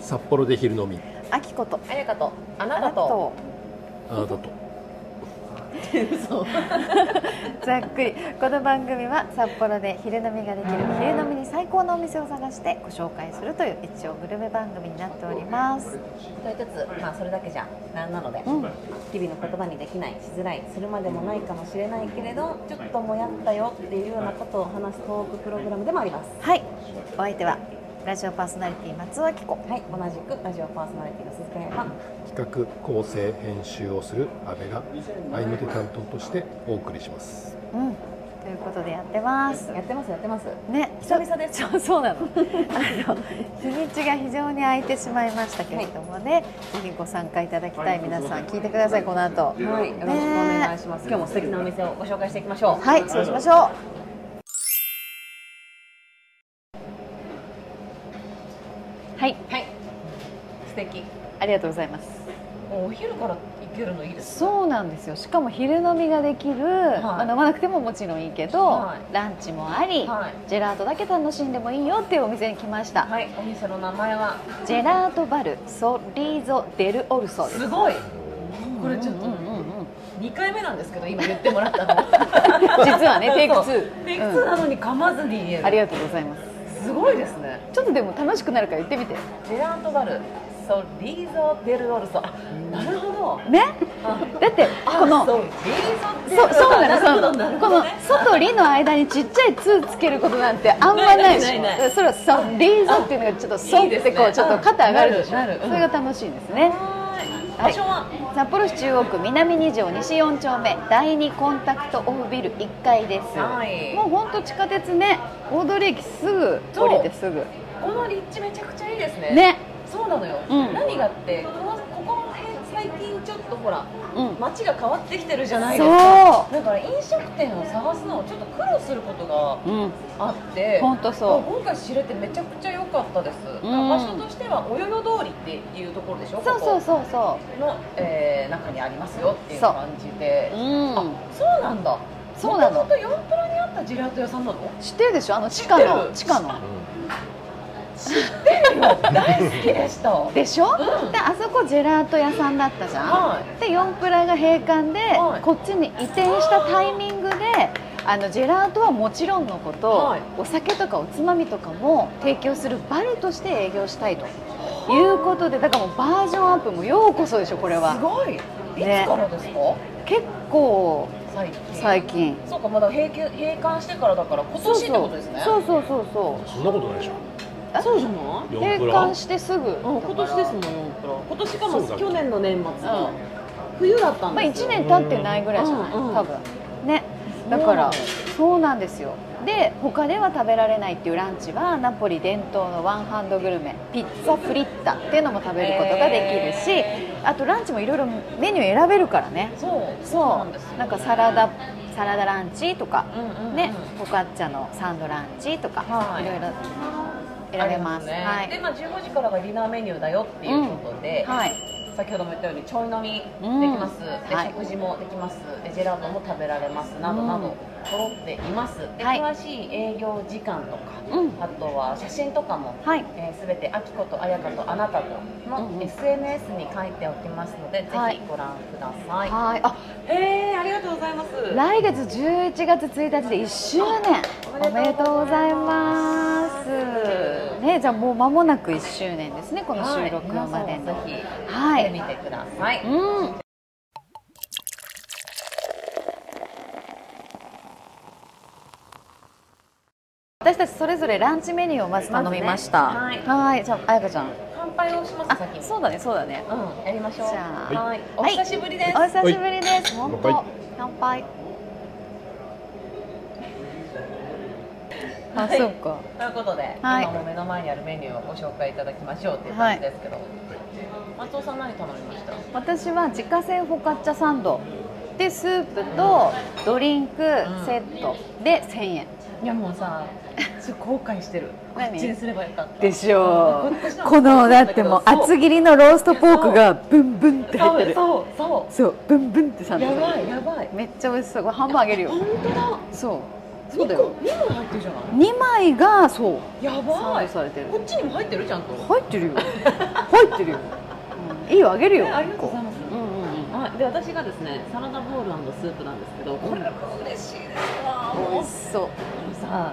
札幌で昼飲み。あきこと。あやかと。あなたたとと。あなたと ざっくり。この番組は札幌で昼飲みができる昼飲みに最高のお店を探してご紹介するという一応グルメ番組になっております。とりつつまあそれだけじゃなんなので、うん。日々の言葉にできないしづらいするまでもないかもしれないけれどちょっともやったよっていうようなことを話すトークプログラムでもあります。はい。お相手はラジオパーソナリティ松尾明子。はい。同じくラジオパーソナリティの鈴木彩香企画構成編集をする阿部が合いの手担当としてお送りします。うん。ということでやってます。やってますやってます。ね。久々です。ちょそうなの。あの日にちが非常に空いてしまいましたけれどもね、ぜひご参加いただきたい皆さん聞いてくださいこの後。はいよろしくお願いします、今日も素敵なお店をご紹介していきましょう。はいそうしましょう。はい。はい。素敵ありがとうございます。お昼から行けるのいいですそうなんですよ。しかも昼飲みができる、まあ飲まなくてももちろんいいけど、はい。ランチもあり、はい。ジェラートだけ楽しんでもいいよっていうお店に来ました、はい。お店の名前は？ジェラートバルソリーゾ・デル・オルソです。すごい。これちょっとうんうんうんうん。2回目なんですけど今言ってもらったの。実はねテイク2そうテイク2なのに噛まずに言える、ありがとうございます。すごいですね。ちょっとでも楽しくなるから言ってみて。ジェラートバルソリーゾ・デル・オルソ。あなるほど。ね？あだってこのそうそそうなのこの。なるほどね「ソ」と「リ」の間にちっちゃい「つ」つけることなんてあんまないでしょそれは「ソ」「リ」ゾっていうのがちょっと「ソ」ってこうちょっと肩上がるでしょそれが楽しいですね。はーい札幌市中央区南2条西4丁目。第2コンタクトオフビル1階です、はい。もう本当地下鉄ね。大通駅すぐ降りてすぐ。この立地めちゃくちゃいいですね。ねなのよ、うん。何がってこのここの辺最近ちょっとほらうん。街が変わってきてるじゃないそですか。う。だから飲食店を探すのをちょっと苦労することがうんあって本当そう今回知れてめちゃくちゃ良かったです、ん場所としてはおよよ通りっていうところでしょそうそううそう。その、えー中にありますよっていうそう感じで。ううん。あそうなんだ。そうなの。もともと4プラにあったジェラート屋さんなの？知ってるでしょ？あの地下知ってるの地下の大好きでしたでしょ、うん。であそこジェラート屋さんだったじゃん、はい。で4プラが閉館で、はい。こっちに移転したタイミングであのジェラートはもちろんのこと、はい。お酒とかおつまみとかも提供するバルとして営業したいということでだからもうバージョンアップもようこそでしょこれすはごい。いつねからですか、結構最近。最近。そうかまだ閉館してからだから今年ってことですね。そう。そうそうそう。そんなことないでしょそうじゃない？4プラ？閉館してすぐ、うん、今年ですもん今年かもそうだ去年の年末か、うん。冬だったんまあ、ですよ、1年経ってないぐらいじゃない、うんうん多分。ね。だからそうそうなんですよ。で他では食べられないっていうランチはナポリ伝統のワンハンドグルメピッツァフリッタっていうのも食べることができるし、へあとランチもいろいろメニュー選べるからね。そう。そう。そうなんですよ。なんかサラダサラダランチとか、うんうんうん。ねフォカッチャのサンドランチとか、はい。いろいろ選べます。ね。はい。で、まあ、15時からがディナーメニューだよっていうことで、はい。先ほども言ったようにちょい飲みできます、ではい。食事もできます。でジェラートも食べられます。などなど揃っています。で、はい。詳しい営業時間とか、うん。あとは写真とかもはい。えー、全てあきことあやかとあなたとのうんうん。SNS に書いておきますので、はい。ぜひご覧ください。はい。あへえ、ありがとうございます。来月11月1日で1周年。おめでとうございます。ねじゃあもう間もなく1周年ですねこの収録までの。はい。はい。見てください。うん私たちそれぞれランチメニューをまず頼みました。まずね。はい。じゃああやかちゃん。乾杯をします。そうだねそうだね。うん、やりましょう。じゃあはい。お久しぶりです。お久しぶりです。本当乾杯乾杯。あはい。そうか。ということで、はい。今も目の前にあるメニューをご紹介いただきましょうっていう感じですけど、松尾さん何頼みました？私は自家製フォカッチャサンドでスープとドリンクセットで1000円。いやもうさ後悔してる。こ何？っちにすればよかった。でしょう。このだってもう厚切りのローストポークがブンブンって入ってる。そうそそうブンブンってうさやばいやばい。めっちゃ美味しそう。これ半分あげるよ。本当だ。そう。そうだよ。2個？入ってるじゃない？2枚がそう。やサばいされてる。こっちにも入ってるちゃんと。入ってるよ。入ってるよ、うん。いいよあげるよ。えありがとうございますうんうんうんあで私がですねサラダボールスープなんですけどこれも嬉しいですわ。美味しそう。さ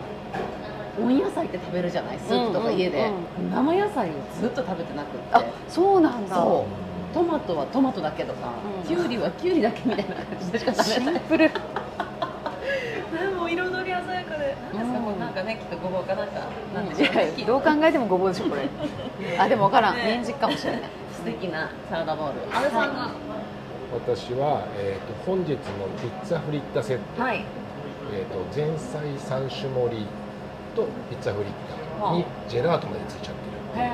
温野菜って食べるじゃない？スープとか家で、うん生野菜をずっと食べてなくって。あそうなんだ。そう。トマトはトマトだけとか、うん。きゅうりはきゅうりだけみたいな感じでしか食べない。シンプル。でも彩り鮮やかで。なん。ですか、これなんかねきっとごぼうかなんかなんでしょうどう考えてもごぼうでしょこれ。あでも分からん。ね。人参かもしれない。素敵なサラダボウル。安倍さんが私は、えー、と本日のピッツァフリッタセット、はい。えー、と前菜3種盛りとピッツァフリッタにジェラートまでついちゃってる。へ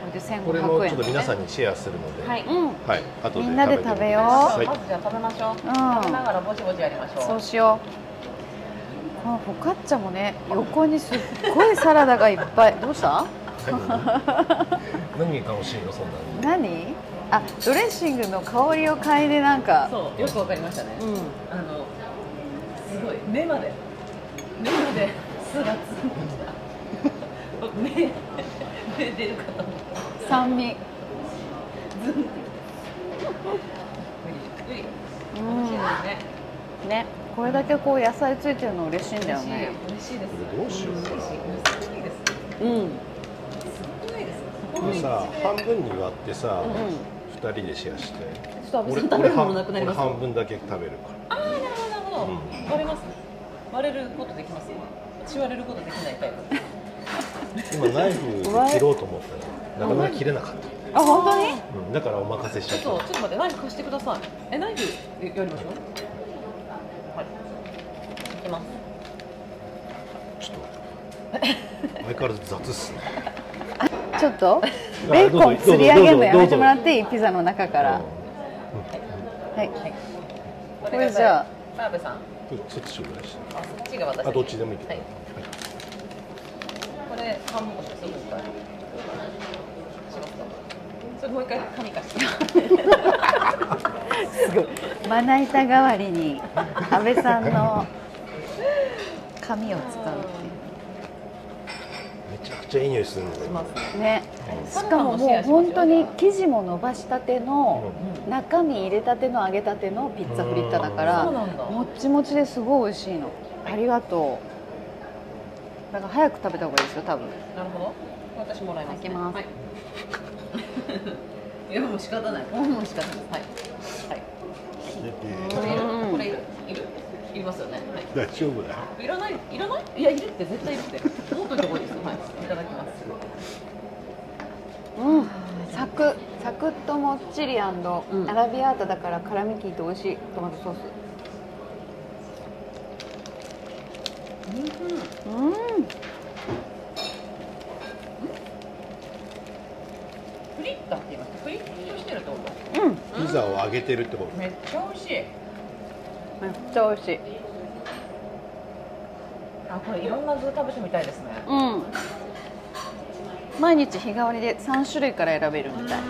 これで1500円これもちょっと皆さんにシェアするので、はい。うん。はい、後でみんなで食べよう。はい。まずじゃあ食べましょう、ん。食べながらぼちぼちやりましょう。そうしよう。このフォカッチャもね横にすっごいサラダがいっぱい。どうした何？何が楽しいの？そんなに何？あドレッシングの香りを嗅いでなんか。そうよくわかりましたね、うん。あのすごい目まで。目まで酢がつんできた。目目出るかと思った。酸味。ズンって。ういうん。美味しいですね。ね。これだけこう野菜ついてるの嬉しいんだよね。嬉しいです。どうしよう。かなうん。すごいです。これさ半分に割ってさ、う二人でシェアして。ちょっと安倍さん食べるものなくなります。俺半分だけ食べるかああなるほどなるほど、うん。割れます割れることできます私割れることできないタイプ。ら今ナイフで切ろうと思ったらなかなか切れなかった、あ本当に？うん、だからお任せしちゃった。ちょっとちょっと待ってナイフ貸してください。えナイフやりましょうはい。いきます。ちょっと相変わらず雑っすねちょっとベーコン釣り上げるのやめてもらっていい？ピザの中から。はい。はいこれじゃあ。澤部さん。うんそっちちょうだいして。あそっちが私あどっちでもいい。はい。これ半分こすぐです。それもう一回紙貸して。すごい。まな板代わりに安倍さんの紙を使うちゃくちゃいい匂いするんだよね。しかももう本当に生地も伸ばしたての中身入れたての揚げたてのピッツァフリッタだからもっちもちですごい美味しいの。ありがとう。だから早く食べた方がいいですよ多分。なるほど。私もらいます、ね、いきます。はい。いやもう仕方ない。もう仕方ない。はい。はい。これいる。うんこれいる。いるいりますよね。は大丈夫だよ。いいらない？いらない？いやいるって絶対いるって。持っといた方がいいですよ。はい。いただきます。うん。サクサクッともっちりアん。ラビアータだから辛み効いて美味しいトマトソース。うん。フリッタって言います？フリットしてるってこと？うん。ピザを揚げてるってこと？めっちゃ美味しいめっちゃ美味しい。あこれいろんな具食べてみたいですね。うん。毎日日替わりで3種類から選べるみたい。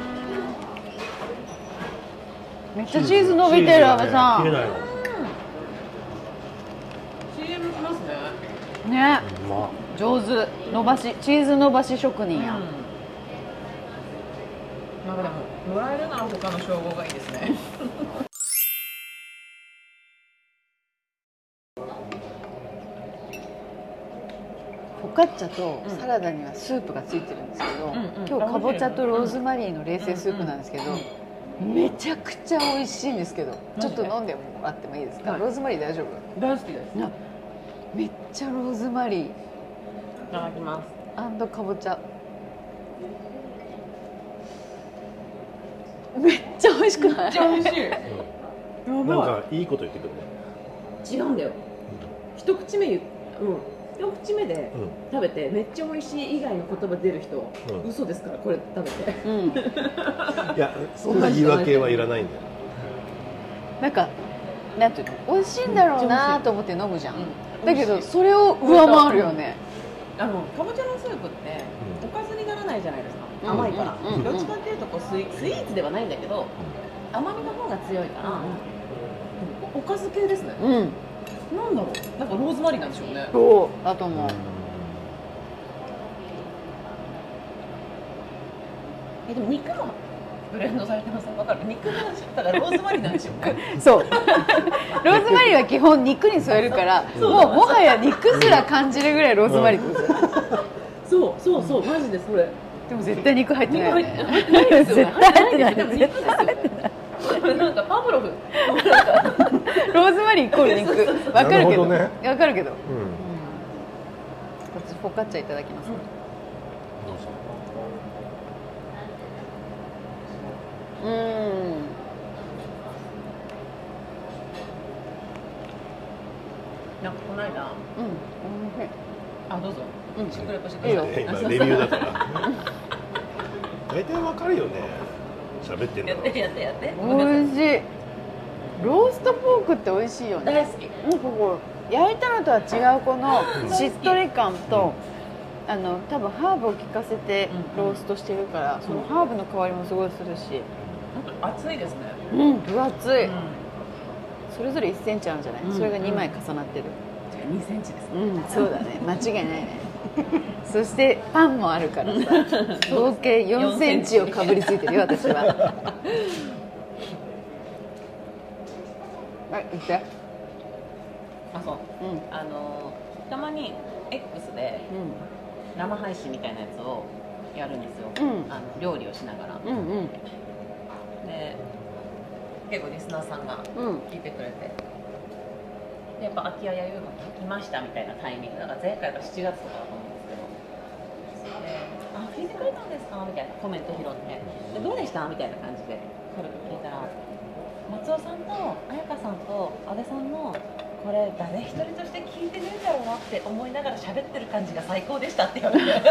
めっちゃチーズ伸びてる阿部さん。切れないの。CM きますね。ね。上手。伸ばしチーズ伸ばし職人や、なんかでももらえるなら他の称号がいいですね カッチャとサラダにはスープがついてるんですけど、んうん。今日かぼちゃとローズマリーの冷製スープなんですけど、めちゃくちゃ美味しいんですけどちょっと飲んでもらってもいいですか、はいローズマリー大丈夫？大好きです。めっちゃローズマリー。ただきます。かぼちゃ。めっちゃ美味しくない？めっちゃ美味しい。うん。なんかいいこと言ってくるね。違うんだよ。一口目言ううん一口目でうん。食べてめっちゃ美味しい以外の言葉出る人、うん。嘘ですからこれ食べて。うん。いやそんな言い訳はいらないんだよ。なんかなんていうの？美味しいんだろうなと思って飲むじゃん、うん。だけどそれを上回るよね。あのかぼちゃのスープってうん。おかずにならないじゃないですか、うん。甘いから、うんうんどっちかっていうとこうスイスイーツではないんだけど甘みの方が強いから、おおかず系ですね、うんなんだろう。なんかローズマリーなんでしょうね。そうだと思う。えでも肉がブレンドされてます。わかる。肉がだからローズマリーなんでしょうね。そう。ローズマリーは基本肉に添えるからもうもはや肉すら感じるぐらいローズマリーってことそう。そう。そう。マジでそれ。でも絶対肉入って肉ないよね。入って入ってない。ですよね絶対入ってない。なんかパブロフ ローズマリーイコール肉。わかるけど。なるほどね。わかるけど。うん。私フォカッチャいただきます、どうぞ。うん。なんかこの間。うん。おいしい。あどうぞ。うん。食レポしてい。いよ。今レビューだから。大体わかるよね。喋ってんだろやってやってやって。美味しいローストポークって美味しいよね。大好き。こう焼いたのとは違うこのしっとり感と、あの多分ハーブを効かせてうん。ローストしてるから、そのハーブの香りもすごいするし。本当熱いですね。うん分厚い、うん。それぞれ1センチあるんじゃない、うん。それが2枚重なってる。じゃあ2センチですね。うん、そうだね。間違いないね。そしてパンもあるからさ。合計4センチをかぶりついてるよ私ははい言って。あそう。うん。あのたまに X で生配信みたいなやつをやるんですよ、うん。あの料理をしながら。うんうん。で結構リスナーさんがうん。聞いてくれて。でやっぱ空き家や遊具来ましたみたいなタイミング。だから前回が7月とかだと思う。んですけどで「あ聞いてくれたんですか?」みたいなコメント拾って「でどうでした?」みたいな感じで軽く聞いたら松尾さんと彩香さんと阿部さんのこれ誰一人として聞いてねえんだろうなって思いながら喋ってる感じが最高でしたって言われて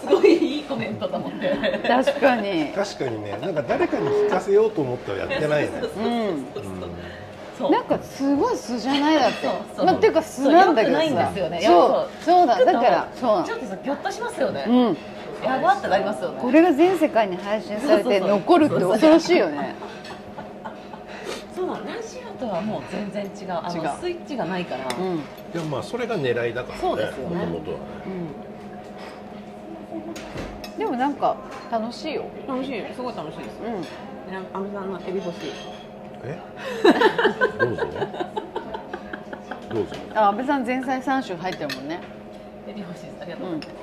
すごいいいコメントと思って確かに。確かにね。なんか誰かに聞かせようと思ってはやってないね。うんそうなんかすごい素じゃないだって。そうそう。まあ、っていうか素なんだけどさ。そう良くないんですよね。そう。そうだ。だからそうなちょっとさギョッとしますよね、のうん。やばってなりますよね。これが全世界に配信されて残るって恐ろしいよね。そうラジオとはもう全然違う。あの違う。スイッチがないから、うん。いやまあそれが狙いだからね。そうですよね。もともとはね。うん。でもなんか楽しいよ。楽しい。すごい楽しいです。うん。ねあみさんのエビ干しえ？どうぞ。どうぞ。あ安倍さん前菜3種入ってるもんね。エビ干しですありがとう。うん。ござい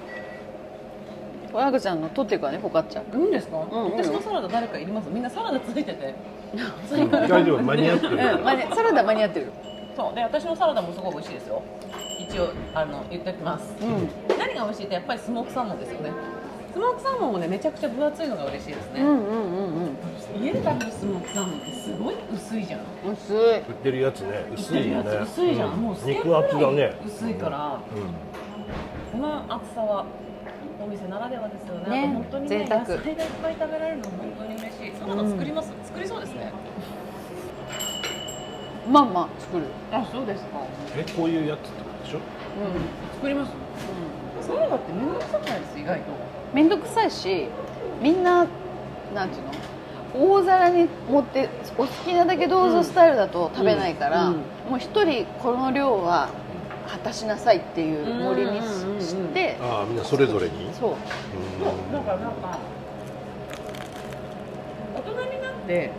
これ赤ちゃんの取っていくわねフォカッチャ。いいんですか、うん私のサラダ誰かいります？みんなサラダついてて。うん。大丈夫？間に合ってる？うん、サラダ間に合ってる。そう。で私のサラダもすごい美味しいですよ。一応あの言っておきます。うん。何が美味しいってやっぱりスモークサーモンですよねスモークサーモンもねめちゃくちゃ分厚いのが嬉しいですね、うんうんうん家で食べるスモークサーモンってすごい薄いじゃん。うん薄い売ってるやつね。薄いよね。薄いじゃん、うん。もう肉厚だね。薄いから、この厚さはお店ならではですよね。本当にね贅沢。野菜がいっぱい食べられるの本当に嬉しい。サラダ作ります、作りそうですね。まあまあ作る。あそうですか。えこういうやつってことでしょ？うん。作りますサラダって面倒くさくないです意外と。面倒くさいしみんななんていうの？大皿に持ってお好きなだけどうぞスタイルだと食べないから、うんうんもう一人この量は果たしなさいっていう森にしてああみんなそれぞれに？そう。うんそう。だからなんか大人になって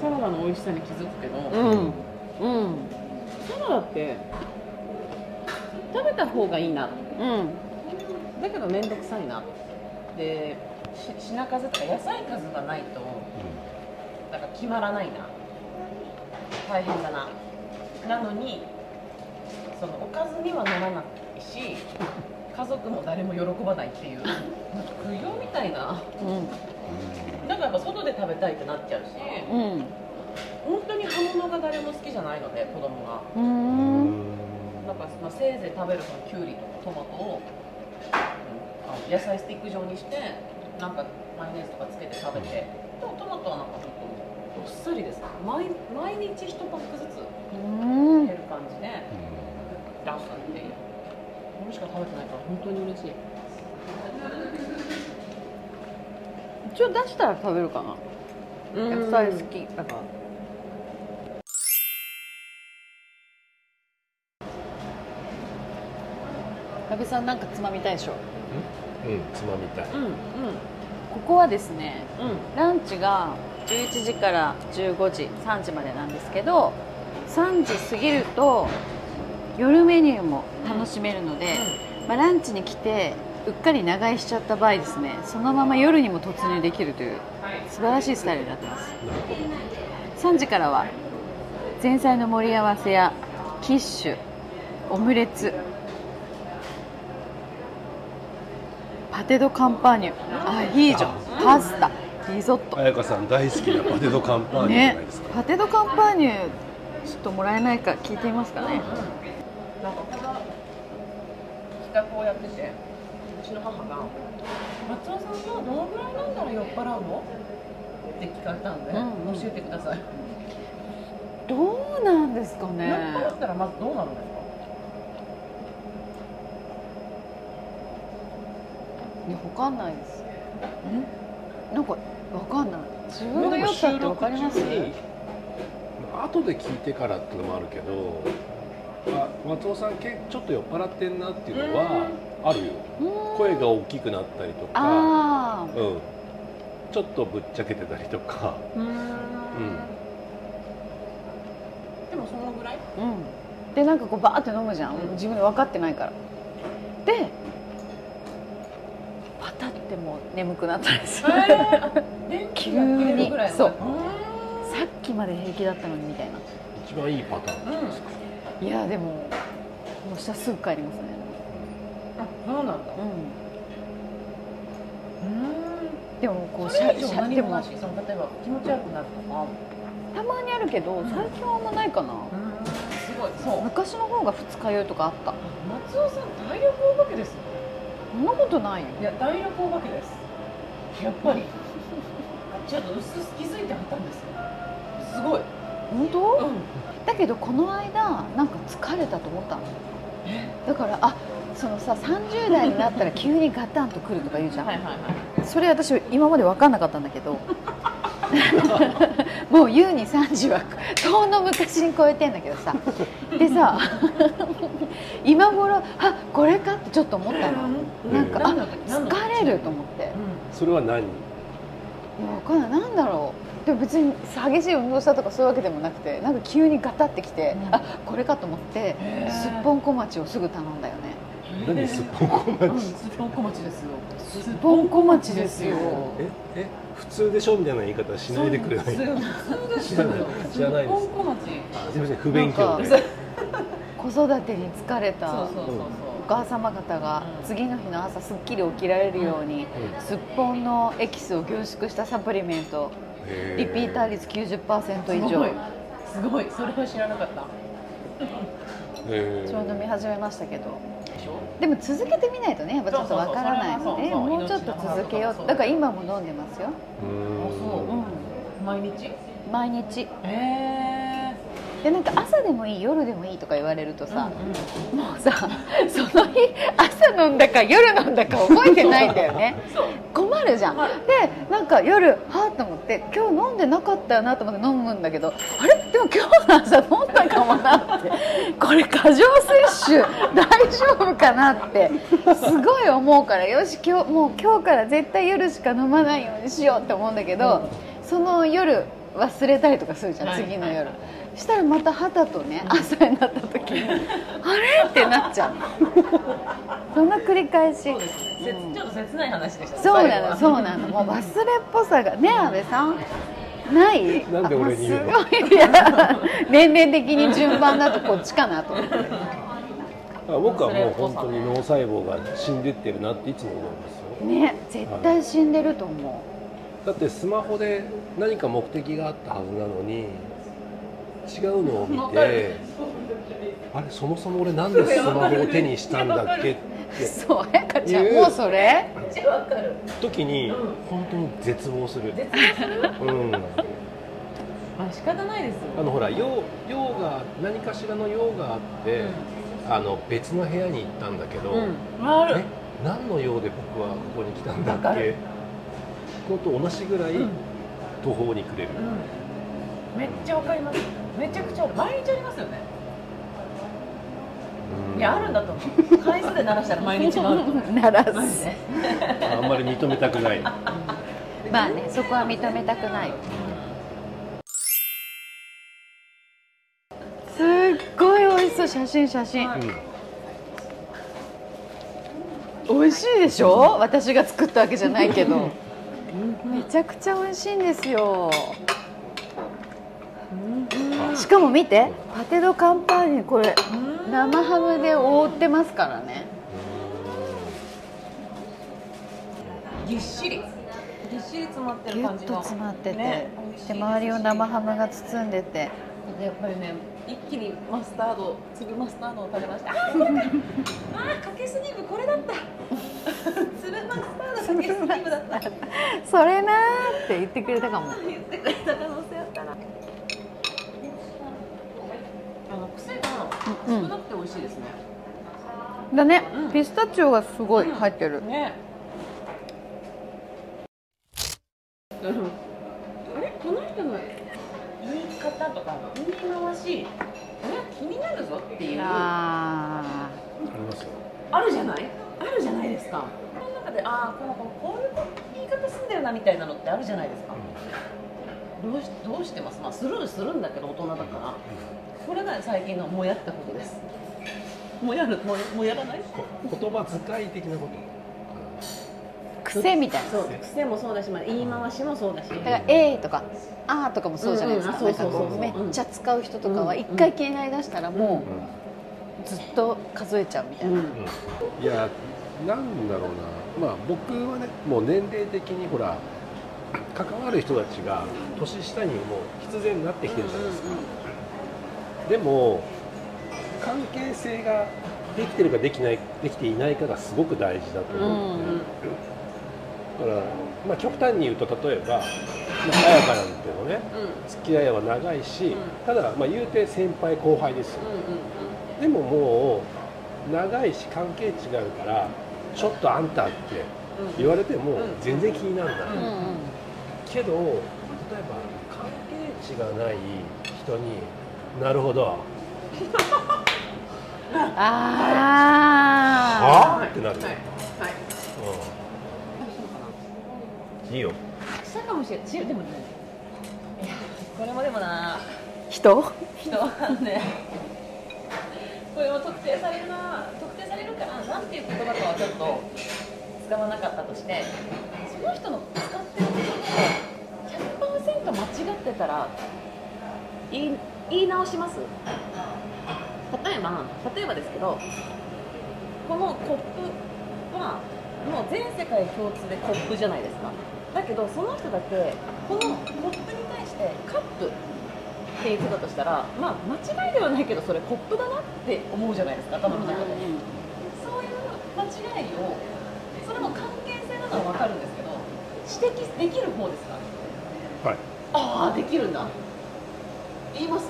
サラダの美味しさに気づくけど、うん。うん。サラダって食べた方がいいな。うん。だけど面倒くさいな。でし品数とか野菜数がないとなんか決まらないな。大変だな。なのにそのおかずにはならないし 家族も誰も喜ばないっていう苦行みたいな。うん。なんかやっぱ外で食べたいってなっちゃうしうん。本当に葉物が誰も好きじゃないので子供が。ううんんなんか、まあ、せいぜい食べるそのきゅうりとかトマトを、野菜スティック状にしてなんかマヨネーズとかつけて食べて、でもトマトはなんかちょっとつりです。毎毎日1パックずつうん減る感じで出すっていう。これしか食べてないから本当に嬉しい。一応出したら食べるかな。野菜好きだから矢部さんなんかつまみたいでしょ？うん。つまみたい。うんうん。ここはですねうん。ランチが11時から15時3時までなんですけど3時過ぎると夜メニューも楽しめるので、まあ、ランチに来てうっかり長居しちゃった場合ですねそのまま夜にも突入できるという素晴らしいスタイルになってます。なるほど。3時からは前菜の盛り合わせやキッシュオムレツパテ・ド・カンパーニュ。アヒージョパスタ。リゾット。彩香さん大好きなパテ・ド・カンパーニュじゃねないですか、パテ・ド・カンパーニュちょっともらえないか聞いてみますかね。なんか企画をやっててうちの母が「松尾さんはどのぐらい飲んだら酔っ払うの?」って聞かれたんで、うんうん。教えてください、どうなんですか酔っね払ったらまずどうなるんですかいやわかんないです。なんかわかんない。自分が酔ったってわかります？後で聞いてからっていうのもあるけどあ松尾さんけちょっと酔っ払ってんなっていうのはあるよ。うん。声が大きくなったりとかうん。ちょっとぶっちゃけてたりとか。うん。うん。でもそのぐらい？うん。でなんかこうバーって飲むじゃん、うん。自分で分かってないから。でパタってもう眠くなったりする、急に。そう。うさっきまで平気だったのにみたいな。一番いいパターンですか、いやでももうしたらすぐ帰りますね。んあそうなんだ。うん。でもこうそれ以上しゃでも。例えば気持ち悪くなるとか。たまにあるけど最近はあんまないかな、すごい。そう。昔の方が二日酔いとかあった。松尾さん体力お化けですよそんなことない？よいや体力お化けです。やっぱり。ちょっと薄々気づいてはったんですよ。すごい。本当、うん。だけどこの間なんか疲れたと思ったの。だからあそのさ30代になったら急にガタンとくるとか言うじゃん、はいはいはい。それ私今まで分かんなかったんだけど もう優に30は遠の昔に超えてんだけどさ。でさ 今頃あこれか？ってちょっと思ったの。なんかあ疲れると思って。いやそれは何？分かんない。なんだろう。でも別に激しい運動したとかそういうわけでもなくてなんか急にガタってきて、うん。あこれかと思ってすっぽん小町をすぐ頼んだよね何すっぽんこうん町すっぽん小町ですよ。すっぽん小町ですよ。ええ普通でしょみたいな言い方しないでくれない？普通普通ですよ。知らない。ですすみません不勉強で。子育てに疲れた。そうそうそうそう。お母様方がうん次の日の朝すっきり起きられるように、すっぽん。のエキスを凝縮したサプリメント。へリピーター率90%以上。すごい。すごい。それは知らなかった。へちょうど見始めましたけどでも続けてみないとねやっぱちょっとわからないのでもうちょっと続けよう。だから今も飲んでますよ、う。ん。毎日？毎日。へえでなんか朝でもいい？夜でもいい？とか言われるとさ、うんもうさ その日朝飲んだか夜飲んだか覚えてないんだよね。困るじゃん、はいでなんか夜はあと思って今日飲んでなかったよなと思って飲むんだけどあれ？でも今日の朝飲んだかもなって。これ過剰摂取 大丈夫かなってすごい思うからよし今日もう今日から絶対夜しか飲まないようにしようって思うんだけど、その夜忘れたりとかするじゃん、はい次の夜、はいしたらまた肌とね朝になった時にあれ？ってなっちゃう。その繰り返し。そうですね、せうん。ちょっと切ない話でしたねそうなのそうのなの。もう忘れっぽさがね阿部さんない。なんで俺に言うの？あすごい。いや年齢的に順番だとこっちかなと思って。あ僕はもう本当に脳細胞が死んでってるなっていつも思うんですよ。ね絶対死んでると思だってスマホで何か目的があったはずなのに違うのを見て あれそもそも俺なんでスマホを手にしたんだっけっうて。そう彩香ちゃんもうそれ？めっちゃわかる時に本当に絶望する。絶望する？うん。あ仕方ないですあのほら用用が何かしらの用があって、あの別の部屋に行ったんだけど、うん、ある。え何の用で僕はここに来たんだっけ？ここと同じぐらいうん。途方に暮れる、うん、めっちゃわかりますめちゃくちゃある毎日ありますよね。うん。いやあるんだと思う。回数で鳴らしたら毎日もある。と思う鳴らす。で。あんまり認めたくない。まあねそこは認めたくない。すっごい美味しそう写真写真。うん。美味しいでしょ？私が作ったわけじゃないけど。めちゃくちゃ美味しいんですよしかも見てパテ・ド・カンパーニュこれ生ハムで覆ってますからね。ぎっしり。ぎっしり詰まってぎゅっとる感じの詰まってて、ね。で周りを生ハムが包んでて。でやっぱりね一気にマスタード粒マスタードを食べましたあーこれかあーかけスニームこれだった。粒マスタードかけスニームだった。それなーって言ってくれたかも。言ってくれた可能性あったなあの癖が少なくて美味しいですね、だね、うん。ピスタチオがすごい入ってる、ね。うんあれ？この人の言い方とか言い回しえ気になるぞっていう。ああありますよるじゃない？あるじゃないですか。この中でああこの子こういう言い方すんだよなみたいなのってあるじゃないですかどうしどうしてます？まあスルーするんだけど大人だから。これが最近のもやったことです。もやるもやもやらない？こ言葉遣い的なこと？ー癖みたいな。そう癖もそうだし、まあ、言い回しもそうだし。だから「えー」とか「あー」とかもそうじゃないですか,、めっちゃ使う人とかはうん。一回気になりだしたらもううずっと数えちゃうみたいな、うん。ん。いやなんだろうな。まあ僕はねもう年齢的にほら関わる人たちが年下にもう必然になってきてるじゃないですか、でも関係性ができてるかできないできていないかがすごく大事だと思うので、だから、まあ、極端に言うと例えば、まあ、彩香なんてのね付き合いは長いし、うん。ただ、まあ、言うて先輩後輩ですよ、でももう長いし関係違うからちょっとあんたって言われてもうん。全然気にならない、うんうんうんけど例えば関係値がない人になるほど。あは？ってなる、はい。はい。うん。いいよ。したかもしれない。しでもねいやこれもでもな。ー人？人？はね。これも特定されるな。特定されるからなんていう言葉かはちょっと使わなかったとしてその人の100%間違ってたら言い言い直します？例えば例えばですけどこのコップはもう全世界共通でコップじゃないですか。だけどその人だけこのコップに対してカップって言ってたとしたらまあ間違いではないけどそれコップだなって思うじゃないですか頭の中で、そういう間違いをそれの関係性なのは分かるんです指摘できる方ですか？はい。ああできるんだ。言います？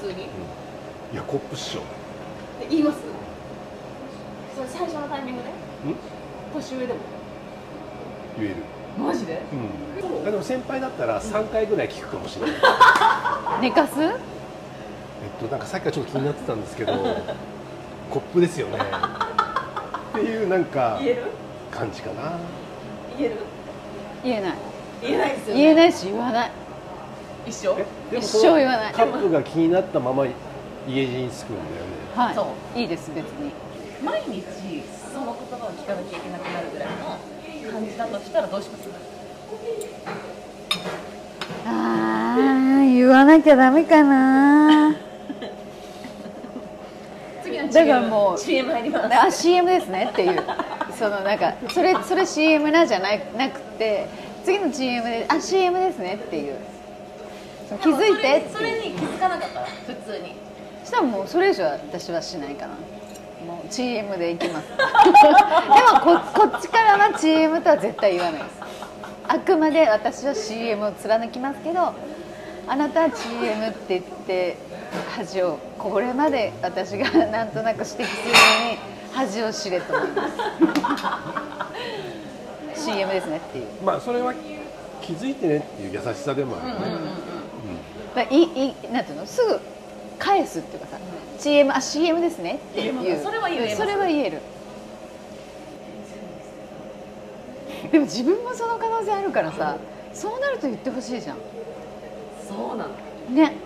普通に。いやコップっしょ。で言います？それ最初のタイミングで？年上でも。言える。マジで？うん、でも先輩だったら3回ぐらい聞くかもしれない、寝かす？えっとなんかさっきからちょっと気になってたんですけどコップですよね。っていうなんか言える？感じかな。言える？言えない。言えないですよ、ね、言えないし言わない。一緒？えでも一生言わない。カップが気になったまま家路に着くんだよね。はい。そう。いいです別に。毎日その言葉を聞かなきゃいけなくなるぐらいの感じだとしたらどうします？あー言わなきゃダメかな。だからもう CM 入ります。あ CM ですねっていう。そのなんかそれそれ CM なじゃないなくて次の CM であ CM ですねっていう。気づいてそれに気づかなかった？ら普通に。そしたらもうそれ以上は私はしないかな。もう CM でいきます。でもここっちからは CM とは絶対言わないです。あくまで私は CM を貫きますけどあなたは CM って言って恥をこれまで私がなんとなく指摘するのに恥を知れと思います CM ですねっていう。まあそれは気づいてねっていう優しさでもあるよね、だからいいなんていうの？すぐ返すっていうかさ、CM あ CM ですねっていう。それは言えます。それは言える。でも自分もその可能性あるからさそうなると言ってほしいじゃん。そうなの。ね。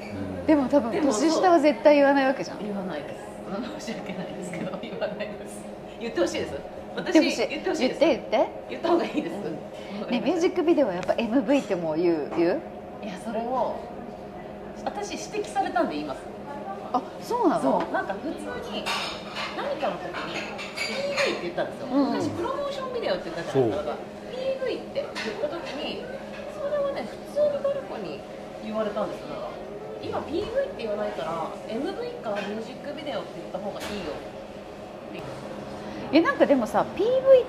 うん。でも多分年下は絶対言わないわけじゃん。言わないです。申し訳ないですけど言わないです。言ってほしいです私言ってほしい言って言って。言った方がいいです、ねミュージックビデオはやっぱ MV ってもう言う？言う？いやそれを私指摘されたんで言います。あそうなの？そう。なんか普通に何かの時に PV って言ったんですよ、うん私プロモーションビデオって言ったじゃないですか。PV って言った時にそれはね普通に誰かに言われたんですよ。今 PV って言わないから MV かミュージックビデオって言った方がいいよってえなんかでもさ PV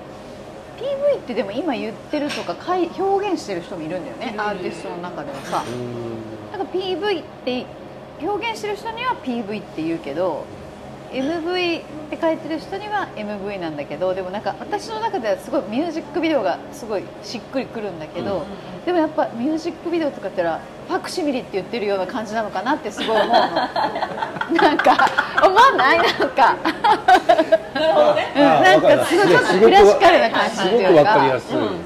PV ってでも今言ってるとかかい表現してる人もいるんだよね。アーティストの中ではさ。うん。なんか PV って表現してる人には PV って言うけど MV って書いてる人には MV なんだけどでもなんか私の中ではすごいミュージックビデオがすごいしっくりくるんだけど、うん。でもやっぱミュージックビデオとかって言ったらファクシミリって言ってるような感じなのかなってすごい思うの。なんか思わない？なんか、なるほどね。うん、なんかすごいちょっとクラシカルな感じすっていうか。りやかすい、うん。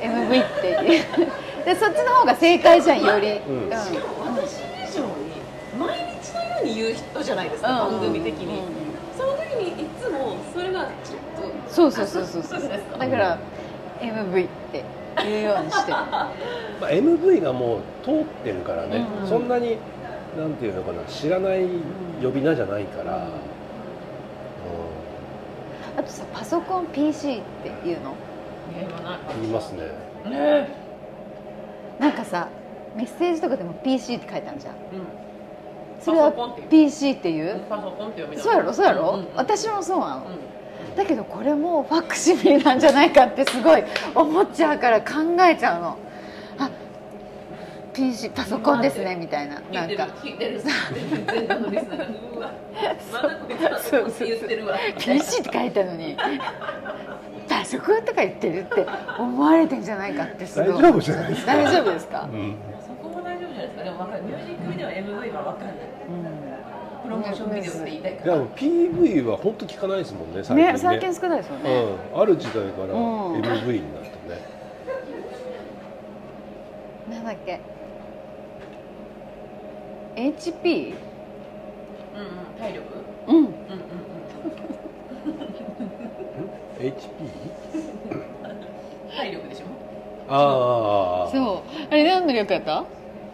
MV っていう。でそっちの方が正解じゃんより、うん。私以上に毎日のように言う人じゃないですか、うん。番組的に、うん。その時にいつもそれがちょっとそうそうそうそうそう。そうですか。だから MV って言うようにしてる。まあ、MV がもう通ってるからね、うんそんなになんていうのかな知らない呼び名じゃないから、うん。あとさパソコン PC って言うの？言いますね。ね。なんかさメッセージとかでも PC って書いてあるじゃん。うん。それはパソコンっていう。PC パソコンって読みなそうやろそうやろ、んん。私もそうなの、うんだけどこれもファクシミリなんじゃないかってすごい思っちゃうから考えちゃうの。あ PC パソコンですねみたいな。ないんか。聞いてる全国のリスナーがうわまだこいつパソコンって言ってる。って書いたのにパソコンとか言ってる。って思われてんじゃないかってすごい大丈夫じゃないですか大丈夫ですか、うんそこも大丈夫じゃないですかでも分かる。ミュージックビデオ MV は分かんないプロモーションビデオって言いたいから。でも PV は本当聞かないですもんね最近ね。ね最近少ないですよね、うん、ある時代からうん。MV になったね、なんだっけ。HP? うんうん。体力？うん。うんうんうん。HP? 体力でしょ？ああそう。あれ何の略やった？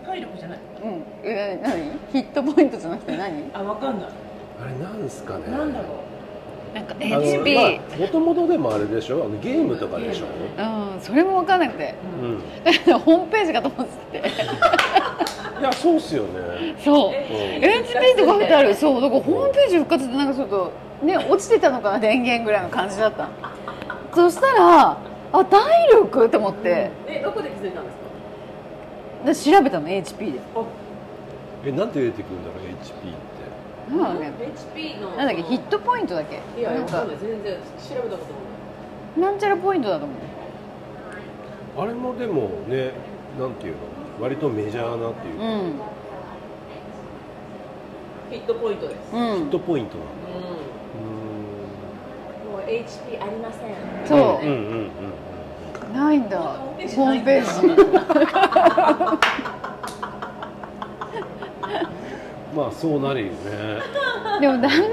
体力じゃないうん。え何？ヒットポイントじゃなくて何？あ分かんない。あれなんですかね。なんだろなんか HP まあもともとでもあれでしょ？ゲームとかでしょ、うんそれも分かんなくてう、うん、だからホームページかと思ってて。いやそうっすよね、そう。え HP とか書いてある？そう。だからホームページ復活ってなんかちょっとね落ちてたのかな電源ぐらいの感じだったそしたらあ体力と思って。えどこで気づいたんですか？で調べたの HP で。えなんて出てくるんだろう HP って。なんだっ HP の。けなんだっけ？ヒットポイントだっけ？いやなんか。分かんない。全然調べたこともなんちゃらポイントだと思う。あれもでもねなんていうの？割とメジャーなっていうか、うん。ヒットポイントです。うん。ヒットポイントなんだ。うん。もう HP ありません。そう。うんうんうんうんないんだ。ホホーームページ。まあそうなるよね。でもだんだん指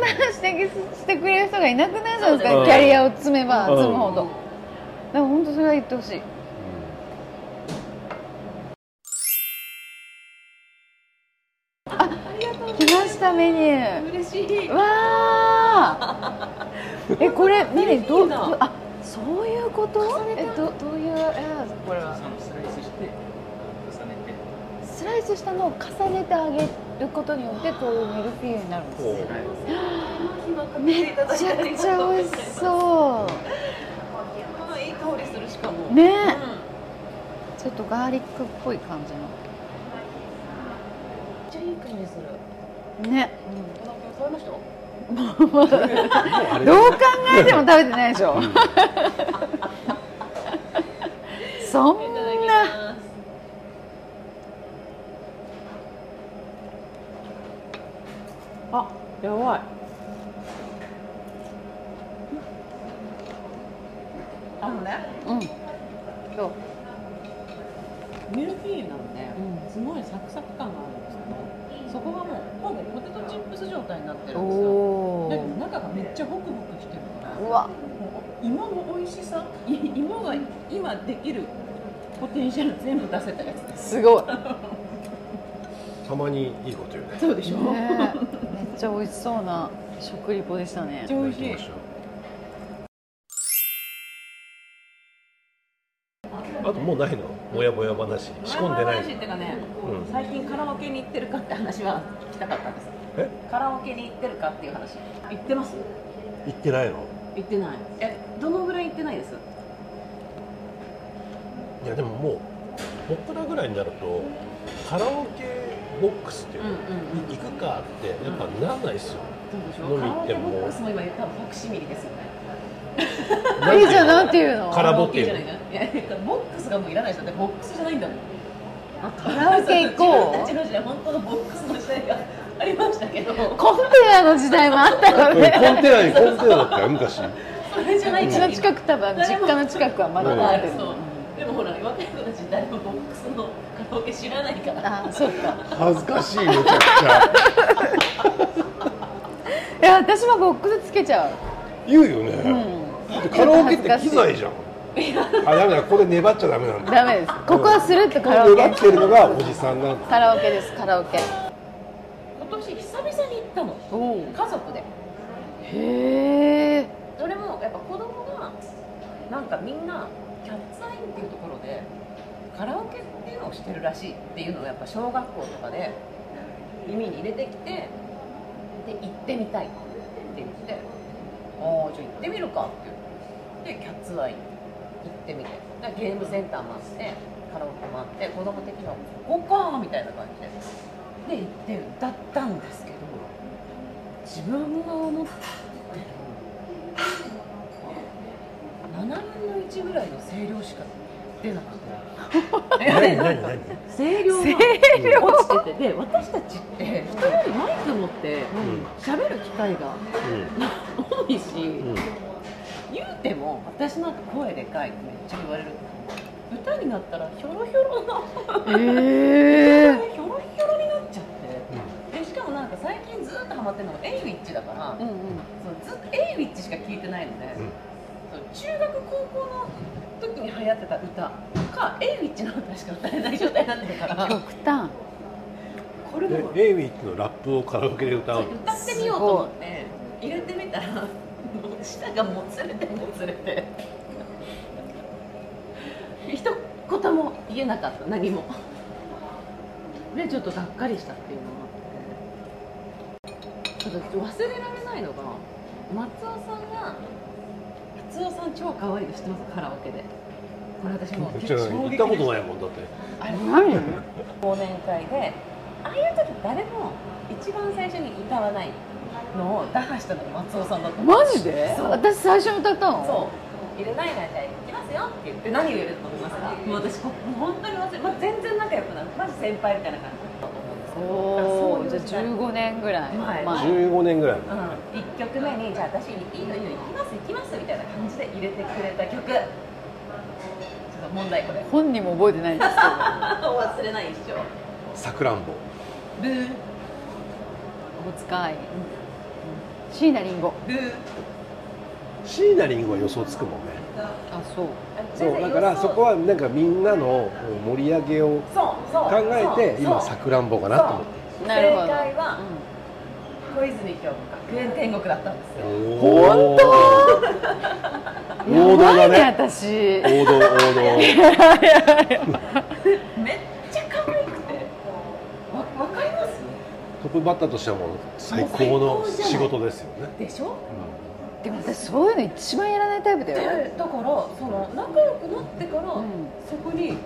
摘してくれる人がいなくなるじゃないですか、うん。キャリアを積めばうん。積むほど、だから本当それは言ってほしい。したメニュー。嬉しい。わあえこれ何どういいなどうあそういうこと？えどどういうえこれは？スライスして重ねてスライスしたのを重ねてあげることによってこういうミルフィーユになるんですね。めめっちゃくちゃ美味しそいい香りするしかもうねちょっとガーリックっぽい感じめっちゃいい感じす。るのね食べましたどう考えても食べてないでしょ。そんいただきな。あやばい。あのね。うん。ミルフィーユなので、うん。すごいサクサク感があるんですけどそこがもうほぼポテトチップス状態になってるんですよ。おだけど中がめっちゃホクホクしてるからおうわ。芋の美味しさい芋が今できるポテンシャル全部出せたやつです。すごい。たまにいいこと言うね。そうでしょ、ね。えめっちゃ美味しそうな食リポでしたね。めっちゃ美味しいあともうないの？もやもや話仕込んでない話っていうかね、うん。最近カラオケに行ってるかって話は聞きたかったんです。え？カラオケに行ってるかっていう話。行ってます。行ってないの？行ってない。えどのぐらい行ってないです？いやでももう僕らぐらいになるとカラオケボックスっていうの、うんうんうん。行くかってやっぱならないですよ、どうでしょう？飲み行っても。カラオケボックスも今多分ファクシミリですよね。いいじゃんなんていうの？カラボっていうカラオケじゃないな。いやボックスがもういらないですよ。だってボックスじゃないんだもん。カラオケ行こ自分たちの時代本当のボックスの時代がありましたけど、うコンテナの時代もあったようんコンねテナにコンテナだったよ昔。それじゃないうちの近く多分実家の近くはまだある。そう。でもほら若い子たち誰もボックスのカラオケ知らないから。あそうか。恥ずかしいめちゃくちゃ。いや私もボックスつけちゃう。言うよね、うん。だってカラオケって機材じゃん。あダメだここで粘っちゃダメなんだダメです。ここはスルッとカラオケ。粘ってるのがおじさんなんだ。カラオケですカラオケ。今年久々に行ったの。お家族で。へえそれもやっぱ子供がなんかみんなキャッツアイっていうところでカラオケっていうのをしてるらしいっていうのをやっぱ小学校とかで耳に入れてきてで行ってみたいって言って「おおじゃあ行ってみるか」って言ってキャッツアイ行ってみてゲームセンターもあってカラオケもあって子供的には「ここか!」みたいな感じでで行って歌ったんですけど自分が思って7分の1ぐらいの声量しか出なくて何何何？声量が。落ちてて。で私たちって人よりマイク持って喋る機会が多いし、うん言うても私なんか声でかいってめっちゃ言われる。歌になったらひょろひょろな。へえ。ひょろひょろになっちゃって。でしかもなんか最近ずっとハマってるのがエイウィッチだから、うんうん。そうずっとエイウィッチしか聞いてないので、そう中学高校の時に流行ってた歌かエイウィッチの歌しか歌えない状態になってるから。極端これでもでエイウィッチのラップをカラオケで歌うの？歌ってみようと思って入れてみたらもう舌がもつれてもつれて一言も言えなかった何もでちょっとがっかりしたってい。うのがあってただ忘れられない。のが松尾さんが松尾さん超可愛いの知ってます？カラオケで。これ私もうじゃあ行ったことないいもんだって。あれ何忘年会でああいう時誰も一番最初に歌わないのを打破したのが松尾さんだった。のマジで？そう。私最初に歌ったの？そう。入れないならじゃあ行きますよって言って何を入れると思いますか？もう私こもう本当に忘れ、まあ、全然仲良くなる。マジ先輩みたいな感じおおじゃあそういう時代。15年ぐらい前。前。15年ぐらいうん、1曲目にじゃあ私いいのいいの行きます行きますみたいな感じで入れてくれた曲。ちょっと問題これ。本人も覚えてないんですけ 忘れない一生。さくらんぼ。ルー。どお使い。椎名林檎。ルー。椎名林檎は予想つくもんねあそう。そう。だからそこはなんかみんなの盛り上げをそうそう。考えて今さくらんぼかなと思って。なるほど。正解は小泉今日学園天国だったんですよ。本当？王道だね。ね私。王道王道。めっちゃ可愛くてわわかります？トップバッターとしてはもう最高の仕事ですよね。でしょ？でも私そういうの一番やらないタイプだでよだからその仲良くなってから、ん。そこに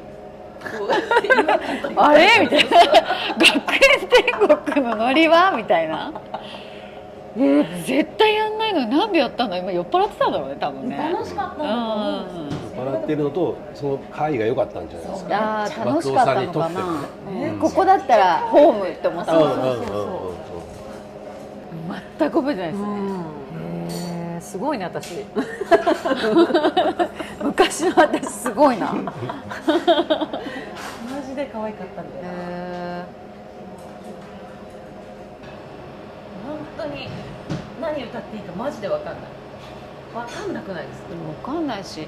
あれ？みたいな。学園天国のノリは？みたいな。えー絶対やんないのに何秒やったんだ今酔っ払ってたんだろうね多分ね。楽しかったんだと思うんですよ。笑ってるのとその会が良かったんじゃないですか。あー楽しかったのかな、ねうん。ここだったらホームって思ったのうんうんうんうんうん。全く覚えてないですね、すごいね私。昔の私すごいな。マジで可愛かったんでへ本当に何歌っていいかマジで分かんない。分かんなくないですーわかんないし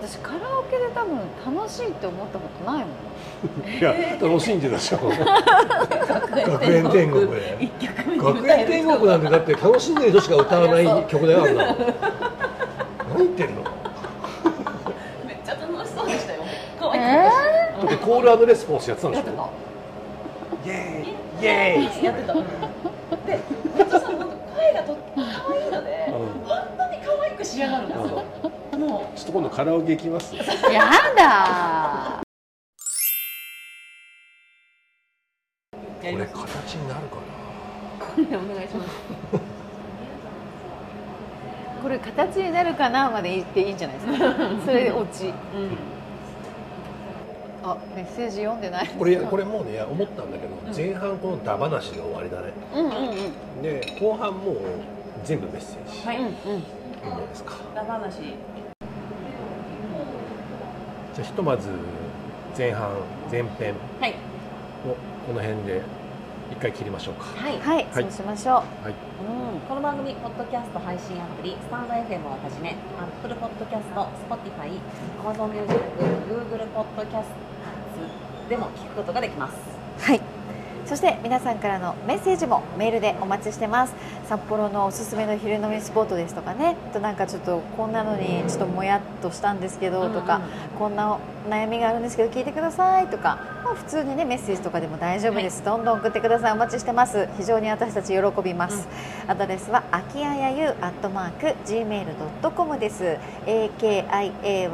私カラオケで多分楽しいって思ったことないもんいや楽しんでたでしょ。学園天国で。学園天国なんてだって楽しんでる人しか歌わない曲だよあんなの。何言ってんの？めっちゃ楽しそうでしたよ。可愛えかったしだって。コールレスポンスやってたんでしやってた。ょイエーイイエーイ。やってた。で松尾さん本当声がとっても可愛いのでうん。本当に可愛く仕上がるんですよ。もちょっと今度カラオケ行きます。やだ。うやりこれ形になるかお願いします。これ形になるかなまで言っていいんじゃないですか。それで落ちうん。あメッセージ読んでない。なこれこれもうね思ったんだけど前半このダバなしで終わりだね。うんうんうん。で後半もう全部メッセージ。はい、うんうん。いいんじゃないですか。裏話じゃあひとまず前半前編。はい。をこの辺で一回切りましょうか。はい。はい、はい。そうしましょう。はい。うん。この番組、ポッドキャスト配信アプリ、スタンド FM をはじめ、Apple Podcast、Spotify、Amazon Music、Google Podcast でも聞くことができます。はいそして皆さんからのメッセージもメールでお待ちしてます。札幌のおすすめの昼飲みスポットですとかね。あとなんかちょっとこんなのにちょっともやっとしたんですけどとか、こんな悩みがあるんですけど聞いてくださいとか、まあ、普通にねメッセージとかでも大丈夫です、どんどん送ってください。お待ちしてます。非常に私たち喜びます、アドレスはあきあやゆアットマーク gmail.com です。Akiayayou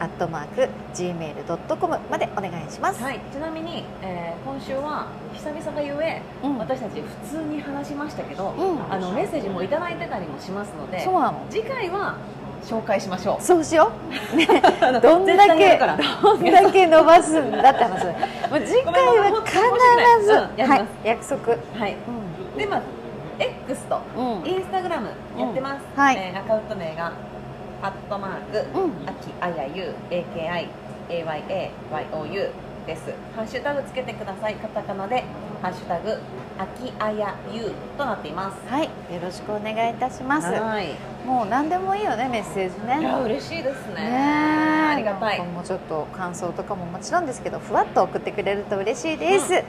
アットマーク gmail.com までお願いします、はい、ちなみに、えー今週は久々がゆえ、うん。私たち普通に話しましたけど、うん。あのメッセージもいただいてたりもしますのでそうなの。次回は紹介しましょう。そうしよう、ね、どんだけどんだけ伸ばすんだって話。次回は必ず、うんはい、約束、はい、でまあ X とインスタグラムやってます、うん。はい。えーアカウント名がアットマーク、うん。あきあやゆ AKIAYAYOU です。ハッシュタグつけてくださいカタカナでハッシュタグあきあやゆとなっています。はい、よろしくお願いいたします。はい。もう何でもいいよね、メッセージね。いや嬉しいですね。ねえ。ありがたい。もうちょっと感想とかももちろんですけど、ふわっと送ってくれると嬉しいです。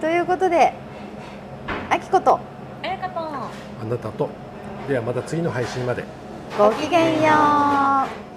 ということで、あきこと。ありがと。うあなたと。ではまた次の配信までごきげんよう。